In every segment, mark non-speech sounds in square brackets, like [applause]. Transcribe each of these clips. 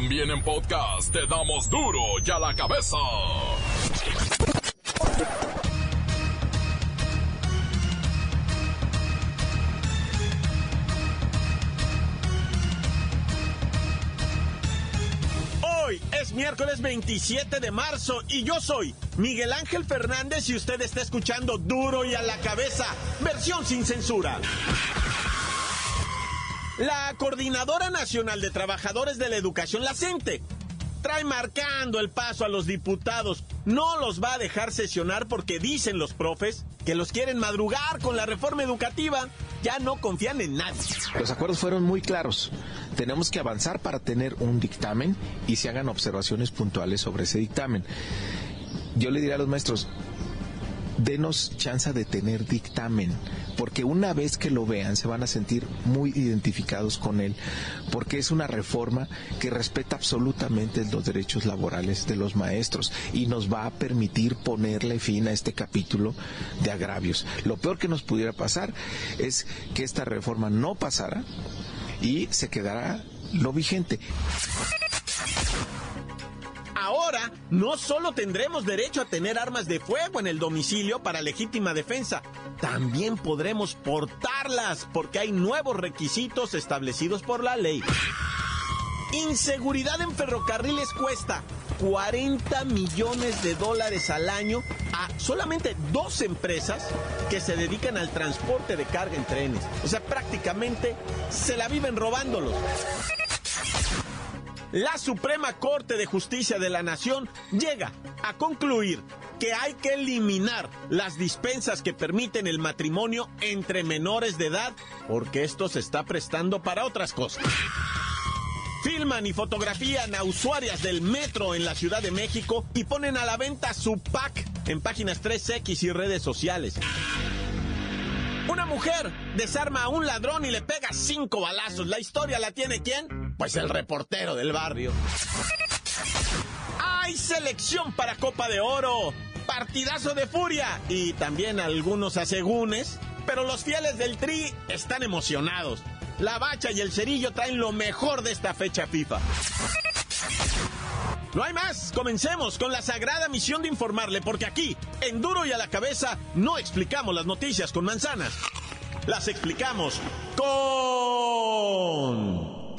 También en podcast te damos duro y a la cabeza. Hoy es miércoles 27 de marzo y yo soy Miguel Ángel Fernández y usted está escuchando Duro y a la cabeza, versión sin censura. La Coordinadora Nacional de Trabajadores de la Educación, la CENTE, trae marcando el paso a los diputados. No los va a dejar sesionar porque dicen los profes que los quieren madrugar con la reforma educativa. Ya no confían en nadie. Los acuerdos fueron muy claros. Tenemos que avanzar para tener un dictamen y se hagan observaciones puntuales sobre ese dictamen. Yo le diré a los maestros, denos chance de tener dictamen, porque una vez que lo vean se van a sentir muy identificados con él, porque es una reforma que respeta absolutamente los derechos laborales de los maestros y nos va a permitir ponerle fin a este capítulo de agravios. Lo peor que nos pudiera pasar es que esta reforma no pasara y se quedará lo vigente ahora no solo tendremos derecho a tener armas de fuego en el domicilio para legítima defensa, también podremos portarlas porque hay nuevos requisitos establecidos por la ley. Inseguridad en ferrocarriles cuesta 40 millones de dólares al año a solamente dos empresas que se dedican al transporte de carga en trenes. O sea, prácticamente se la viven robándolos. La Suprema Corte de Justicia de la Nación llega a concluir que hay que eliminar las dispensas que permiten el matrimonio entre menores de edad porque esto se está prestando para otras cosas. Filman y fotografían a usuarias del metro en la Ciudad de México y ponen a la venta su pack en páginas 3X y redes sociales. Una mujer desarma a un ladrón y le pega cinco balazos. ¿La historia la tiene quién? Pues el reportero del barrio. ¡Hay selección para Copa de Oro! ¡Partidazo de furia! Y también algunos asegúnes. Pero los fieles del Tri están emocionados. La bacha y el cerillo traen lo mejor de esta fecha FIFA. No hay más, comencemos con la sagrada misión de informarle, porque aquí, en duro y a la cabeza, no explicamos las noticias con manzanas. Las explicamos con...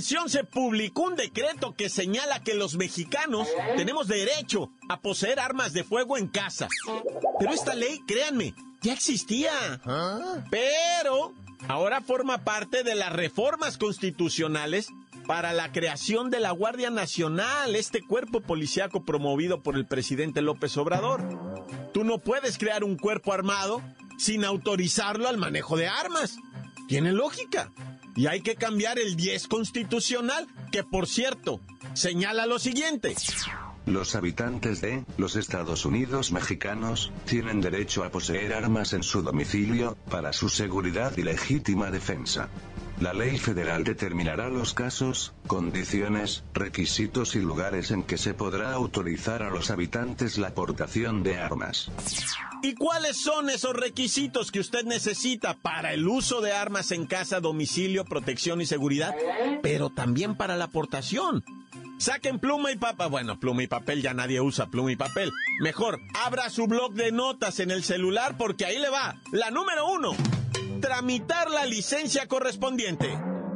Se publicó un decreto que señala que los mexicanos tenemos derecho a poseer armas de fuego en casa. Pero esta ley, créanme, ya existía. Pero ahora forma parte de las reformas constitucionales para la creación de la Guardia Nacional, este cuerpo policíaco promovido por el presidente López Obrador. Tú no puedes crear un cuerpo armado sin autorizarlo al manejo de armas. Tiene lógica. Y hay que cambiar el 10 constitucional, que por cierto, señala lo siguiente. Los habitantes de los Estados Unidos mexicanos tienen derecho a poseer armas en su domicilio, para su seguridad y legítima defensa. La ley federal determinará los casos, condiciones, requisitos y lugares en que se podrá autorizar a los habitantes la portación de armas. ¿Y cuáles son esos requisitos que usted necesita para el uso de armas en casa, domicilio, protección y seguridad? Pero también para la portación. Saquen pluma y papel. Bueno, pluma y papel ya nadie usa pluma y papel. Mejor, abra su blog de notas en el celular porque ahí le va. La número uno. Tramitar la licencia correspondiente.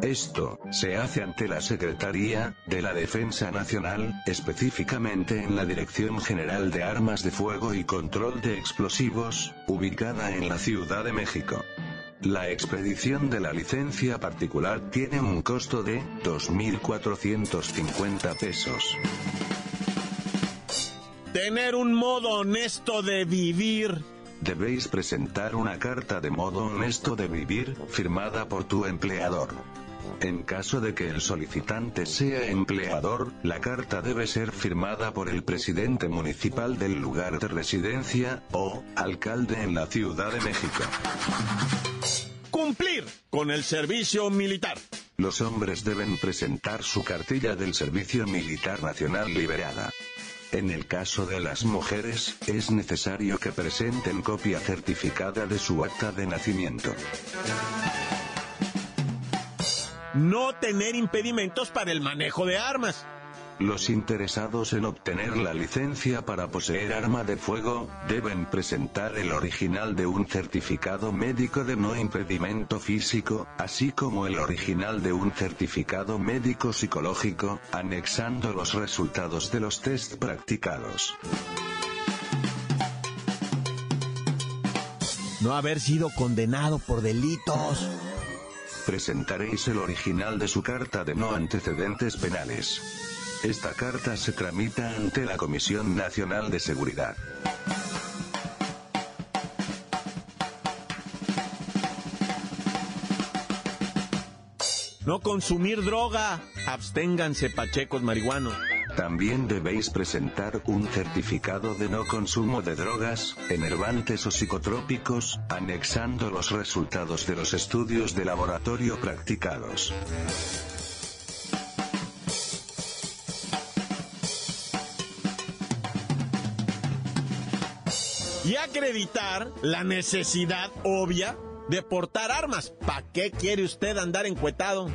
Esto se hace ante la Secretaría de la Defensa Nacional, específicamente en la Dirección General de Armas de Fuego y Control de Explosivos, ubicada en la Ciudad de México. La expedición de la licencia particular tiene un costo de 2.450 pesos. Tener un modo honesto de vivir. Debéis presentar una carta de modo honesto de vivir, firmada por tu empleador. En caso de que el solicitante sea empleador, la carta debe ser firmada por el presidente municipal del lugar de residencia, o, alcalde en la Ciudad de México. Cumplir con el servicio militar. Los hombres deben presentar su cartilla del Servicio Militar Nacional liberada. En el caso de las mujeres, es necesario que presenten copia certificada de su acta de nacimiento. No tener impedimentos para el manejo de armas. Los interesados en obtener la licencia para poseer arma de fuego, deben presentar el original de un certificado médico de no impedimento físico, así como el original de un certificado médico psicológico, anexando los resultados de los test practicados. No haber sido condenado por delitos. Presentaréis el original de su carta de no antecedentes penales. Esta carta se tramita ante la Comisión Nacional de Seguridad. No consumir droga. Absténganse, pachecos marihuanos. También debéis presentar un certificado de no consumo de drogas, enervantes o psicotrópicos, anexando los resultados de los estudios de laboratorio practicados. Y acreditar la necesidad obvia de portar armas. ¿Para qué quiere usted andar encuetado?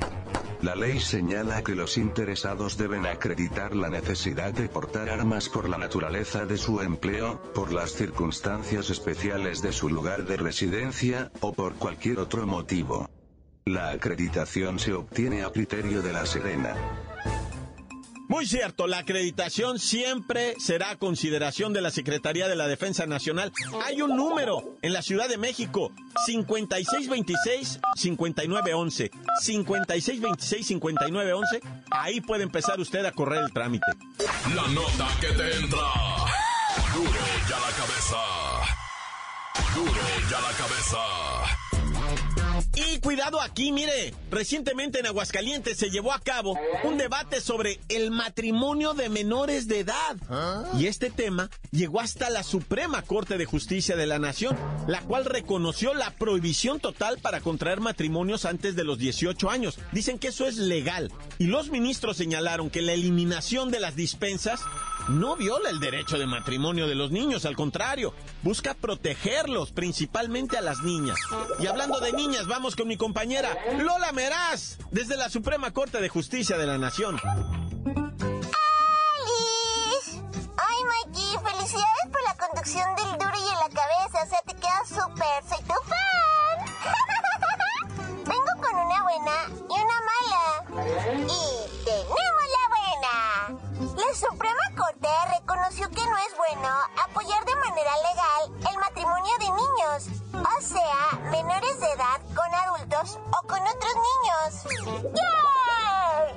La ley señala que los interesados deben acreditar la necesidad de portar armas por la naturaleza de su empleo, por las circunstancias especiales de su lugar de residencia, o por cualquier otro motivo. La acreditación se obtiene a criterio de la Serena. Muy cierto, la acreditación siempre será a consideración de la Secretaría de la Defensa Nacional. Hay un número en la Ciudad de México, 5626-5911. 5626-5911. Ahí puede empezar usted a correr el trámite. La nota que te entra. Duro ya la cabeza. Duro ya la cabeza. Cuidado aquí, mire, recientemente en Aguascalientes se llevó a cabo un debate sobre el matrimonio de menores de edad. Y este tema llegó hasta la Suprema Corte de Justicia de la Nación, la cual reconoció la prohibición total para contraer matrimonios antes de los 18 años. Dicen que eso es legal. Y los ministros señalaron que la eliminación de las dispensas no viola el derecho de matrimonio de los niños, al contrario, busca protegerlos, principalmente a las niñas. Y hablando de niñas, vamos con mi compañera Lola Meraz, desde la Suprema Corte de Justicia de la Nación. ¡Alice! Ay, Mikey, felicidades por la conducción del duro y en la cabeza, o sea, te queda súper, soy tu fan. [laughs] Vengo con una buena y una mala. Y tenemos. La Suprema Corte reconoció que no es bueno apoyar de manera legal el matrimonio de niños, o sea, menores de edad con adultos o con otros niños. ¡Yay!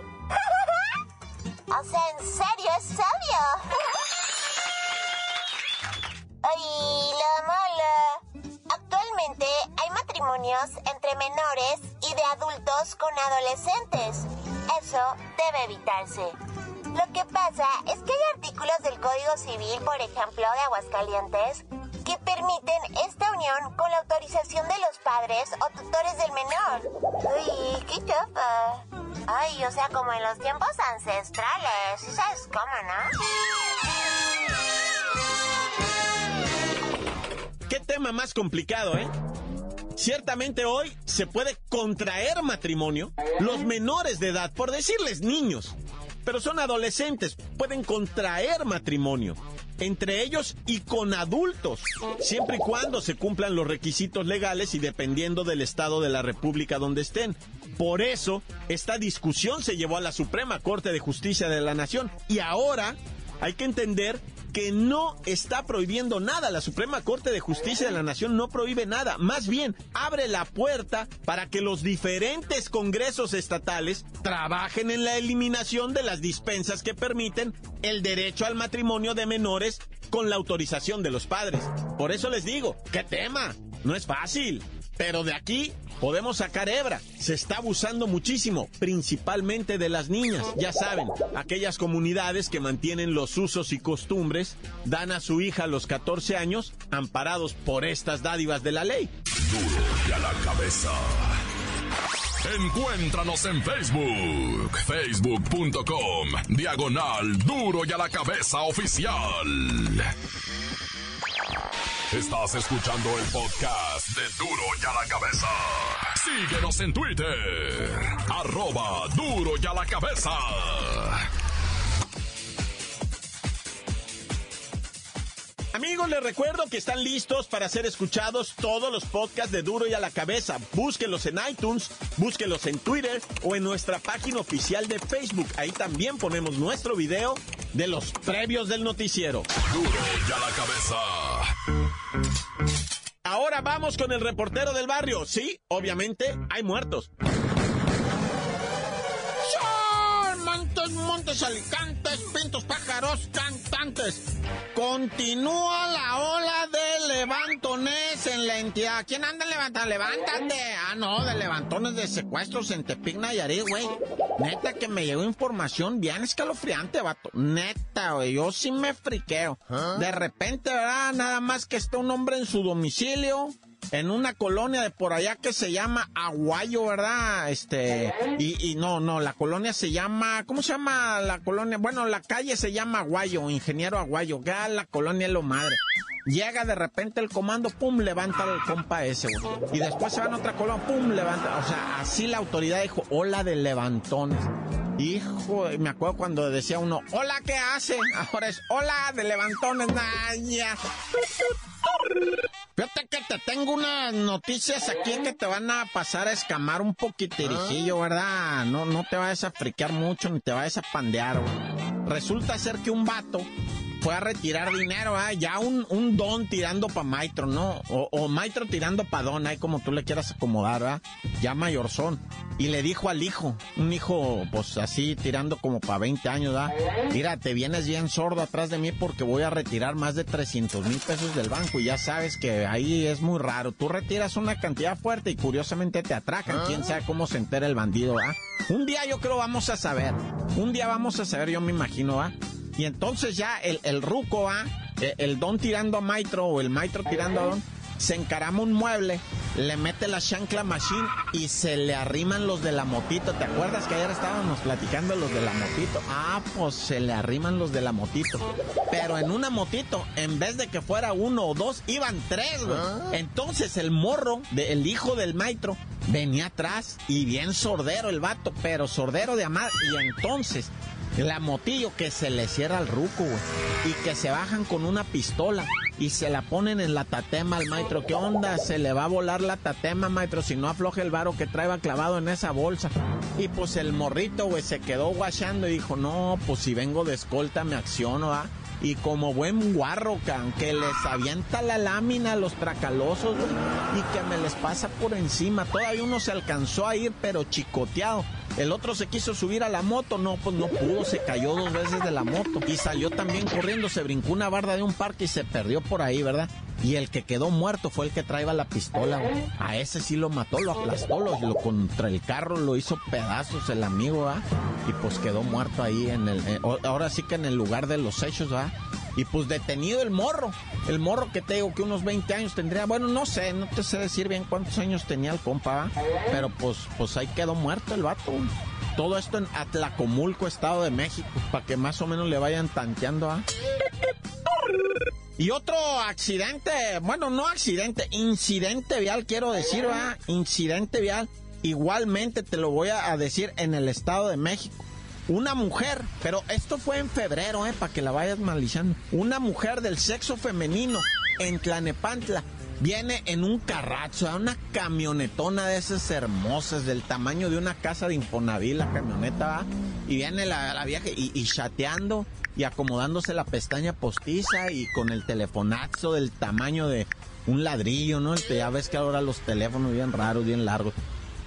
[laughs] o sea, en serio, es serio. [laughs] Ay, la mala. Actualmente hay matrimonios entre menores y de adultos con adolescentes. Eso debe evitarse. Lo que pasa es que hay artículos del Código Civil, por ejemplo, de Aguascalientes, que permiten esta unión con la autorización de los padres o tutores del menor. Uy, qué chafa. Ay, o sea, como en los tiempos ancestrales. ¿Sí ¿Sabes cómo, no? Qué tema más complicado, ¿eh? Ciertamente hoy se puede contraer matrimonio los menores de edad, por decirles niños, pero son adolescentes, pueden contraer matrimonio entre ellos y con adultos, siempre y cuando se cumplan los requisitos legales y dependiendo del estado de la República donde estén. Por eso, esta discusión se llevó a la Suprema Corte de Justicia de la Nación y ahora hay que entender que no está prohibiendo nada. La Suprema Corte de Justicia de la Nación no prohíbe nada. Más bien, abre la puerta para que los diferentes congresos estatales trabajen en la eliminación de las dispensas que permiten el derecho al matrimonio de menores con la autorización de los padres. Por eso les digo, ¿qué tema? No es fácil. Pero de aquí podemos sacar hebra. Se está abusando muchísimo, principalmente de las niñas. Ya saben, aquellas comunidades que mantienen los usos y costumbres dan a su hija a los 14 años amparados por estas dádivas de la ley. Duro y a la cabeza. Encuéntranos en Facebook, facebook.com, diagonal duro y a la cabeza oficial. Estás escuchando el podcast de Duro y a la cabeza. Síguenos en Twitter, arroba duro y a la cabeza. Amigos, les recuerdo que están listos para ser escuchados todos los podcasts de Duro y a la Cabeza. Búsquenlos en iTunes, búsquenlos en Twitter o en nuestra página oficial de Facebook. Ahí también ponemos nuestro video de los previos del noticiero. Duro y a la cabeza. Ahora vamos con el reportero del barrio. Sí, obviamente hay muertos. Montes, alicantes, pintos, pájaros, cantantes. Continúa la ola de levantones en la entidad. ¿Quién anda levantando? ¡Levántate! Ah, no, de levantones de secuestros en Tepic, Nayarit, güey. Neta que me llegó información bien escalofriante, vato. Neta, güey. Yo sí me friqueo. De repente, ¿verdad? Nada más que está un hombre en su domicilio en una colonia de por allá que se llama Aguayo, ¿verdad? Este, y, y, no, no, la colonia se llama, ¿cómo se llama la colonia? Bueno, la calle se llama Aguayo, Ingeniero Aguayo, ya la colonia es lo madre. Llega de repente el comando, pum, levanta el compa ese, güey. Y después se van a otra colonia, pum, levanta. O sea, así la autoridad dijo, hola de levantones. Hijo, me acuerdo cuando decía uno, hola, ¿qué hace? Ahora es, hola de levantones, ya. Fíjate que te tengo unas noticias aquí que te van a pasar a escamar un poquitirijillo, ¿verdad? No, no te vayas a friquear mucho ni te vayas a pandear, güey. Resulta ser que un vato fue a retirar dinero, ¿ah? ya un, un don tirando pa' Maitro, ¿no? O, o Maitro tirando pa' don, ahí como tú le quieras acomodar, ¿ah? Ya mayor son. Y le dijo al hijo, un hijo, pues así, tirando como pa' 20 años, ¿ah? Mira, te vienes bien sordo atrás de mí porque voy a retirar más de 300 mil pesos del banco y ya sabes que ahí es muy raro. Tú retiras una cantidad fuerte y curiosamente te atracan. Quién sabe cómo se entera el bandido, ¿ah? Un día yo creo vamos a saber. Un día vamos a saber, yo me imagino, ¿ah? Y entonces ya el, el ruco, ¿ah? El, el, don tirando a Maitro o el Maitro tirando a don, se encarama un mueble, le mete la chancla machine y se le arriman los de la motito. ¿Te acuerdas que ayer estábamos platicando los de la motito? Ah, pues se le arriman los de la motito. Pero en una motito, en vez de que fuera uno o dos, iban tres, güey. Entonces el morro, de, el hijo del Maitro, venía atrás y bien sordero el vato, pero sordero de amar. Y entonces la motillo que se le cierra al ruco, güey. Y que se bajan con una pistola y se la ponen en la tatema al maestro. ¿Qué onda? Se le va a volar la tatema, maestro, si no afloje el varo que traeba clavado en esa bolsa. Y pues el morrito, güey, se quedó guachando y dijo, no, pues si vengo de escolta me acciono, ¿ah? Y como buen guarro, can, que les avienta la lámina a los tracalosos, güey, y que me les pasa por encima. Todavía uno se alcanzó a ir, pero chicoteado. El otro se quiso subir a la moto, no, pues no pudo, se cayó dos veces de la moto. Y salió también corriendo, se brincó una barda de un parque y se perdió por ahí, ¿verdad? Y el que quedó muerto fue el que traía la pistola, güey. A ese sí lo mató, lo aplastó, lo, contra el carro, lo hizo pedazos el amigo, ¿ah? Y pues quedó muerto ahí en el... Eh, ahora sí que en el lugar de los hechos, ¿ah? Y pues detenido el morro. El morro que te digo que unos 20 años tendría. Bueno, no sé, no te sé decir bien cuántos años tenía el compa. Pero pues, pues ahí quedó muerto el vato. Todo esto en Atlacomulco, Estado de México, para que más o menos le vayan tanteando, ¿ah? Y otro accidente, bueno, no accidente, incidente vial, quiero decir, ¿verdad? Incidente vial. Igualmente te lo voy a decir en el Estado de México. Una mujer, pero esto fue en febrero, ¿eh? Para que la vayas maliciando. Una mujer del sexo femenino en Tlanepantla viene en un carrazo, una camionetona de esas hermosas, del tamaño de una casa de Infonavit, la camioneta va, y viene la, la vieja y, y, chateando y acomodándose la pestaña postiza y con el telefonazo del tamaño de un ladrillo, ¿no? Ya ves que ahora los teléfonos bien raros, bien largos.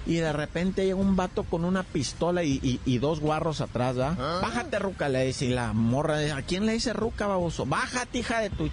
Y de repente llega un vato con una pistola y, y, y dos guarros atrás, ¿va? ¿Ah? Bájate, ruca, le dice. Y la morra, ¿a quién le dice ruca, baboso? Bájate, hija de tu...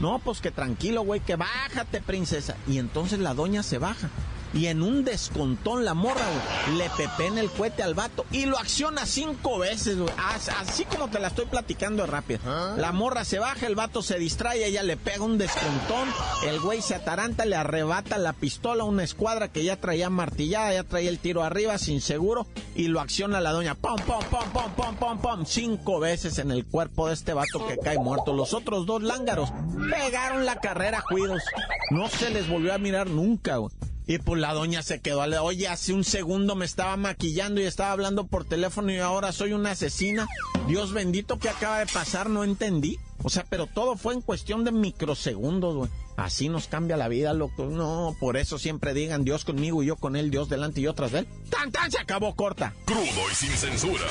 No, pues que tranquilo, güey, que bájate, princesa. Y entonces la doña se baja y en un descontón la morra, güey, le en el cohete al vato y lo acciona cinco veces, güey. Así como te la estoy platicando rápido. ¿Ah? La morra se baja, el vato se distrae, ella le pega un descontón, el güey se ataranta, le arrebata la pistola a una escuadra que ya traía martillada, ya traía el tiro arriba sin seguro y lo acciona la doña. Pum, pum, pum, pum, pum, pum, pum. Cinco veces en el cuerpo de este vato que cae muerto. Los otros dos lángaros pegaron la carrera, cuidos. No se les volvió a mirar nunca, güey. Y pues la doña se quedó, oye, hace un segundo me estaba maquillando y estaba hablando por teléfono y ahora soy una asesina. Dios bendito, ¿qué acaba de pasar? No entendí. O sea, pero todo fue en cuestión de microsegundos, güey. Así nos cambia la vida, loco. No, por eso siempre digan Dios conmigo y yo con él, Dios delante y otras de él. ¡Tan, tan! Se acabó corta. Crudo y sin censura.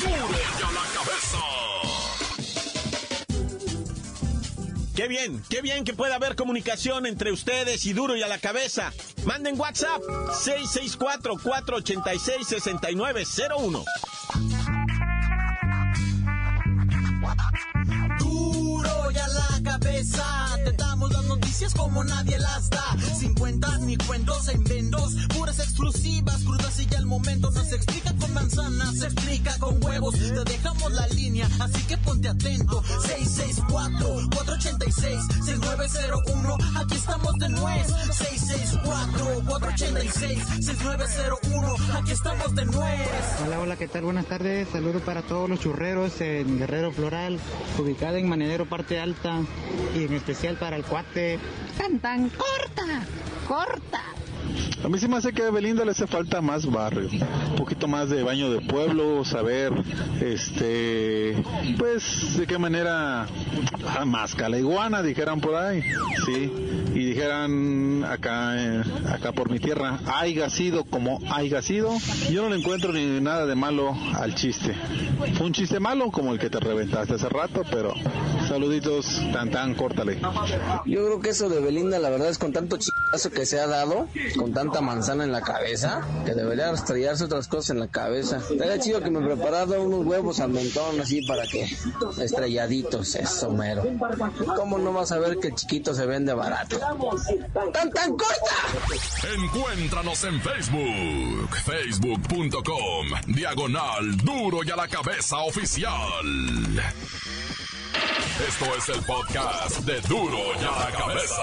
¡Duro ya la cabeza! Qué bien, qué bien que pueda haber comunicación entre ustedes y duro y a la cabeza. Manden WhatsApp 664-486-6901. Duro y a la cabeza, te damos las noticias como nadie las da. Sin cuentas ni cuentos en vendos, puras exclusivas, crudas y ya el momento no se explica con manzanas, se explica con huevos. Te dejamos la línea, así que ponte atento. 664-486-6901, aquí estamos de nuez. 664-486-6901, aquí estamos de nuez. Hola, hola, ¿qué tal? Buenas tardes. Saludos para todos los churreros en Guerrero Floral, ubicada en Manedero Parte Alta y en especial para el cuate. Tan tan corta, corta. A mí sí me hace que a Belinda le hace falta más barrio, un poquito más de baño de pueblo, saber, este, pues, de qué manera, ah, más iguana, dijeran por ahí, sí, y dijeran acá, eh, acá por mi tierra, haya sido como haya sido, yo no le encuentro ni nada de malo al chiste. Fue un chiste malo como el que te reventaste hace rato, pero saluditos, tan tan, córtale. Yo creo que eso de Belinda, la verdad es con tanto que se ha dado, con tanta manzana en la cabeza que debería estrellarse otras cosas en la cabeza. Estaría chido que me preparara unos huevos al montón así para que estrelladitos, eso mero. ¿Cómo no vas a ver que el chiquito se vende barato? ¡Tan tan corta! Encuéntranos en Facebook, facebook.com, diagonal duro y a la cabeza oficial. Esto es el podcast de duro y a la cabeza.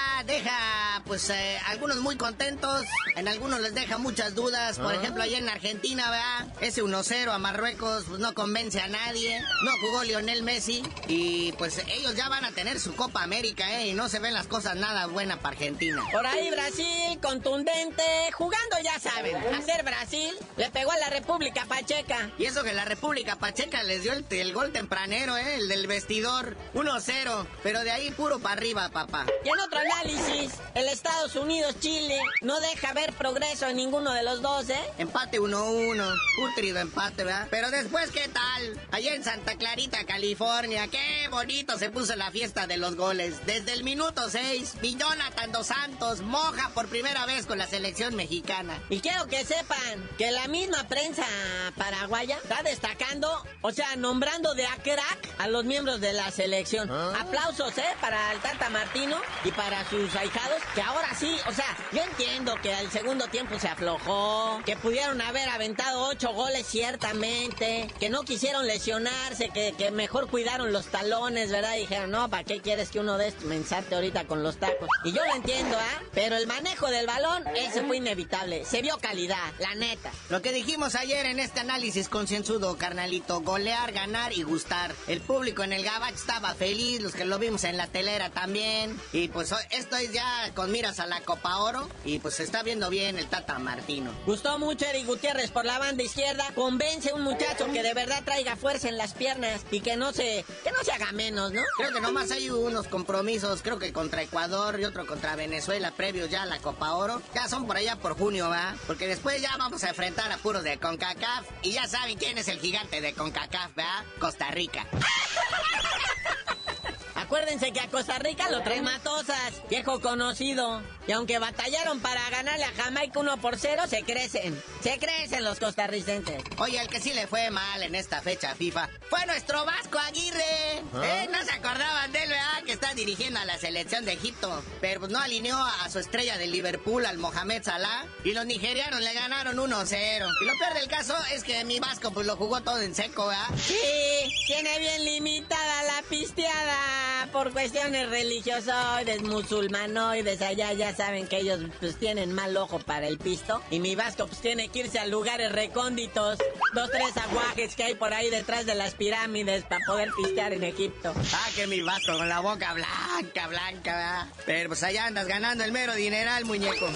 pues, eh, algunos muy contentos, en algunos les deja muchas dudas. Por ah. ejemplo, allá en Argentina, ¿verdad? Ese 1-0 a Marruecos, pues no convence a nadie. No jugó Lionel Messi. Y pues ellos ya van a tener su Copa América, ¿eh? Y no se ven las cosas nada buenas para Argentina. Por ahí Brasil, contundente, jugando ya saben. Hacer Brasil, le pegó a la República Pacheca. Y eso que la República Pacheca les dio el, el gol tempranero, ¿eh? El del vestidor. 1-0. Pero de ahí puro para arriba, papá. Y en otro análisis, el Estados Unidos-Chile no deja ver progreso en ninguno de los dos, ¿eh? Empate 1-1, útrido empate, ¿verdad? Pero después, ¿qué tal? Allá en Santa Clarita, California, qué bonito se puso la fiesta de los goles. Desde el minuto 6, Jonathan Dos Santos moja por primera vez con la selección mexicana. Y quiero que sepan que la misma prensa paraguaya está destacando, o sea, nombrando de a crack a los miembros de la selección. ¿Ah? Aplausos, ¿eh? Para el Tata Martín y para sus ahijados, que ahora sí, o sea, yo entiendo que al segundo tiempo se aflojó, que pudieron haber aventado ocho goles ciertamente, que no quisieron lesionarse, que, que mejor cuidaron los talones, ¿verdad? Y dijeron, no, ¿para qué quieres que uno de estos mensarte ahorita con los tacos? Y yo lo entiendo, ¿ah? Pero el manejo del balón, ese fue inevitable. Se vio calidad, la neta. Lo que dijimos ayer en este análisis concienzudo, carnalito, golear, ganar y gustar. El público en el Gabach estaba feliz, los que lo vimos en la telera también. Y pues esto es ya con a la Copa Oro. Y pues se está viendo bien el Tata Martino. Gustó mucho Eric Gutiérrez por la banda izquierda. Convence a un muchacho que de verdad traiga fuerza en las piernas y que no se, que no se haga menos, ¿no? Creo que nomás hay unos compromisos, creo que contra Ecuador y otro contra Venezuela, previos ya a la Copa Oro. Ya son por allá por junio, ¿va? Porque después ya vamos a enfrentar a puros de CONCACAF. Y ya saben quién es el gigante de CONCACAF, ¿va? Costa Rica. [laughs] acuérdense que a Costa Rica lo traen matosas, viejo conocido. Y aunque batallaron para ganarle a Jamaica 1 por 0, se crecen. Se crecen los costarricenses. Oye, el que sí le fue mal en esta fecha FIFA fue nuestro Vasco Aguirre. ¿Eh? No se acordaban de él, ¿verdad? Que está dirigiendo a la selección de Egipto. Pero pues no alineó a su estrella de Liverpool, al Mohamed Salah. Y los nigerianos le ganaron 1-0. Y lo peor del caso es que mi Vasco pues lo jugó todo en seco, ¿verdad? Sí, tiene bien limitada la pisteada por cuestiones religiosoides, musulmanoides. Allá ya saben que ellos pues tienen mal ojo para el pisto. Y mi Vasco pues tiene que irse a lugares recónditos. Dos, tres aguajes que hay por ahí detrás de las pirámides para poder pistear en Egipto. Ah, que mi Vasco con la boca blanca, blanca. Pero pues allá andas ganando el mero dineral, muñeco.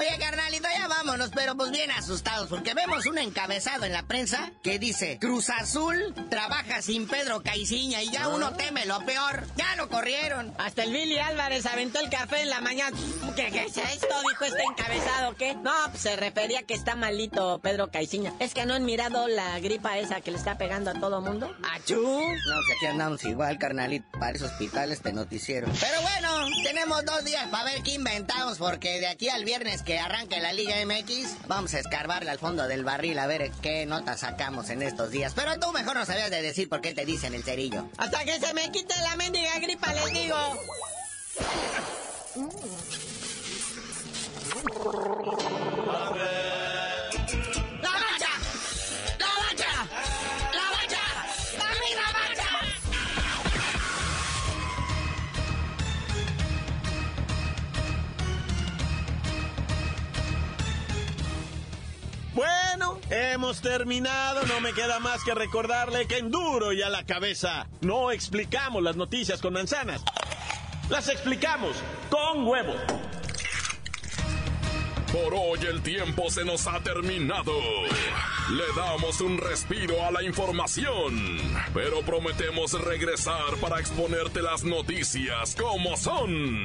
Oye, carnalito, ya vámonos, pero pues bien asustados, porque vemos un encabezado en la prensa que dice, Cruz Azul trabaja sin Pedro Caiciña y ya uno teme lo peor. Ya lo corrieron. Hasta el Billy Álvarez aventó el café en la mañana. ¿Qué, qué es esto? Dijo este encabezado, ¿qué? No, pues se refería que está malito Pedro Caiciña. Es que no han mirado la gripa esa que le está pegando a todo mundo. ¡Achú! No, pues aquí andamos igual, carnalito, para ese hospital este noticiero. Pero bueno, tenemos dos días para ver qué inventamos, porque de aquí al viernes que arranque la Liga MX, vamos a escarbarle al fondo del barril a ver qué notas sacamos en estos días. Pero tú mejor no sabías de decir por qué te dicen el cerillo. Hasta que se me quite la mendiga gripa, les digo. Hemos terminado. No me queda más que recordarle que en duro y a la cabeza no explicamos las noticias con manzanas. Las explicamos con huevo. Por hoy el tiempo se nos ha terminado. Le damos un respiro a la información, pero prometemos regresar para exponerte las noticias como son.